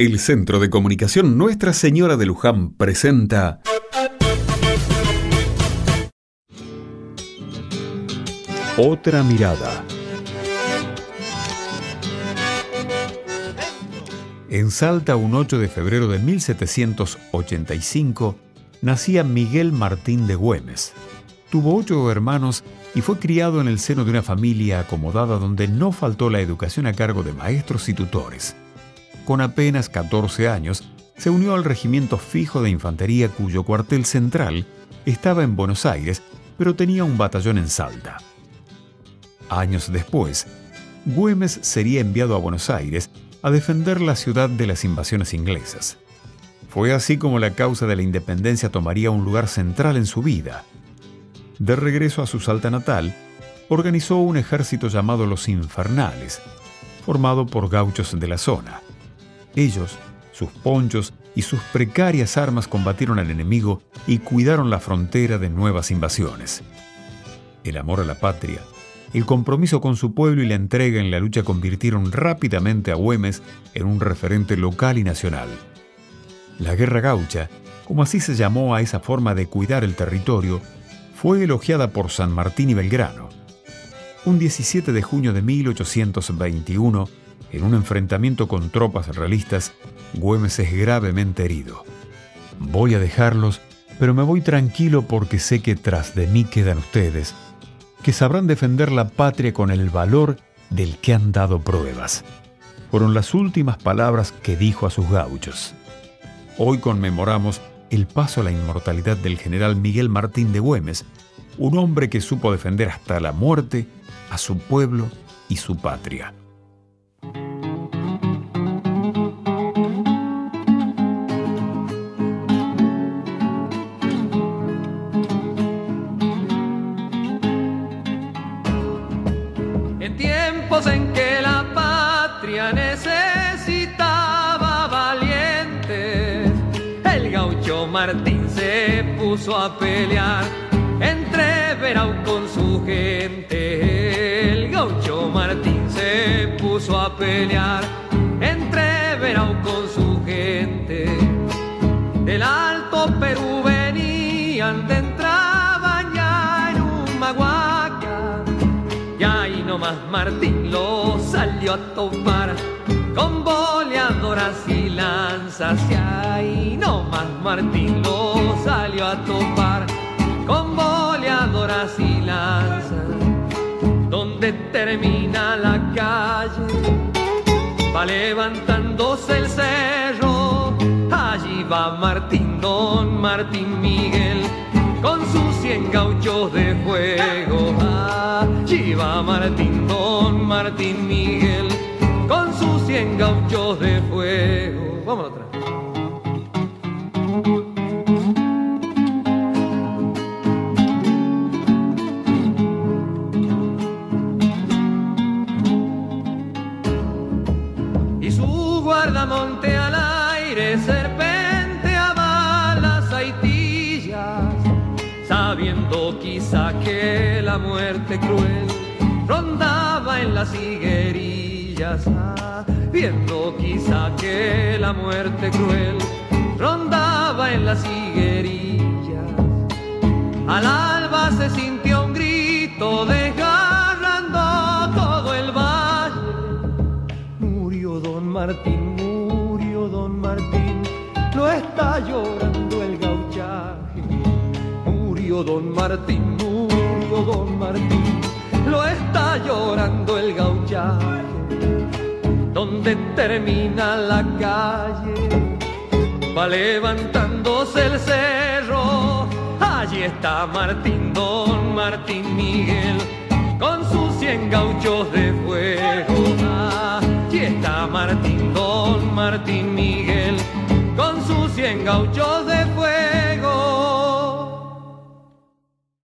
El Centro de Comunicación Nuestra Señora de Luján presenta Otra mirada. En Salta, un 8 de febrero de 1785, nacía Miguel Martín de Güemes. Tuvo ocho hermanos y fue criado en el seno de una familia acomodada donde no faltó la educación a cargo de maestros y tutores con apenas 14 años, se unió al regimiento fijo de infantería cuyo cuartel central estaba en Buenos Aires, pero tenía un batallón en Salta. Años después, Güemes sería enviado a Buenos Aires a defender la ciudad de las invasiones inglesas. Fue así como la causa de la independencia tomaría un lugar central en su vida. De regreso a su Salta natal, organizó un ejército llamado los Infernales, formado por gauchos de la zona. Ellos, sus ponchos y sus precarias armas combatieron al enemigo y cuidaron la frontera de nuevas invasiones. El amor a la patria, el compromiso con su pueblo y la entrega en la lucha convirtieron rápidamente a Güemes en un referente local y nacional. La Guerra Gaucha, como así se llamó a esa forma de cuidar el territorio, fue elogiada por San Martín y Belgrano. Un 17 de junio de 1821, en un enfrentamiento con tropas realistas, Güemes es gravemente herido. Voy a dejarlos, pero me voy tranquilo porque sé que tras de mí quedan ustedes, que sabrán defender la patria con el valor del que han dado pruebas. Fueron las últimas palabras que dijo a sus gauchos. Hoy conmemoramos el paso a la inmortalidad del general Miguel Martín de Güemes, un hombre que supo defender hasta la muerte a su pueblo y su patria. En que la patria necesitaba valientes, el gaucho Martín se puso a pelear entre Verau con su gente. El gaucho Martín se puso a pelear entre Verau con su gente. Del Alto Perú venían de nomás Martín lo salió a topar con boleadoras y lanzas. Y ahí no más Martín lo salió a topar con boleadoras y lanzas. Donde termina la calle va levantándose el cerro. Allí va Martín don Martín Miguel con sus cien gauchos de fuego allí va Martín Martín Miguel con sus cien gauchos de fuego. Vamos atrás. Y su guardamonte al aire serpenteaba quizá que la muerte cruel rondaba en las higuerillas, viendo quizá que la muerte cruel rondaba en las higuerillas. Al alba se sintió un grito desgarrando todo el valle. Murió don Martín, murió don Martín, no está llorando el gauchaje. Don Martín, murió don Martín. Lo está llorando el gauchaje, donde termina la calle, va levantándose el cerro, allí está Martín, don Martín Miguel, con sus cien gauchos de fuego, allí está Martín, don Martín Miguel, con sus cien gauchos de fuego.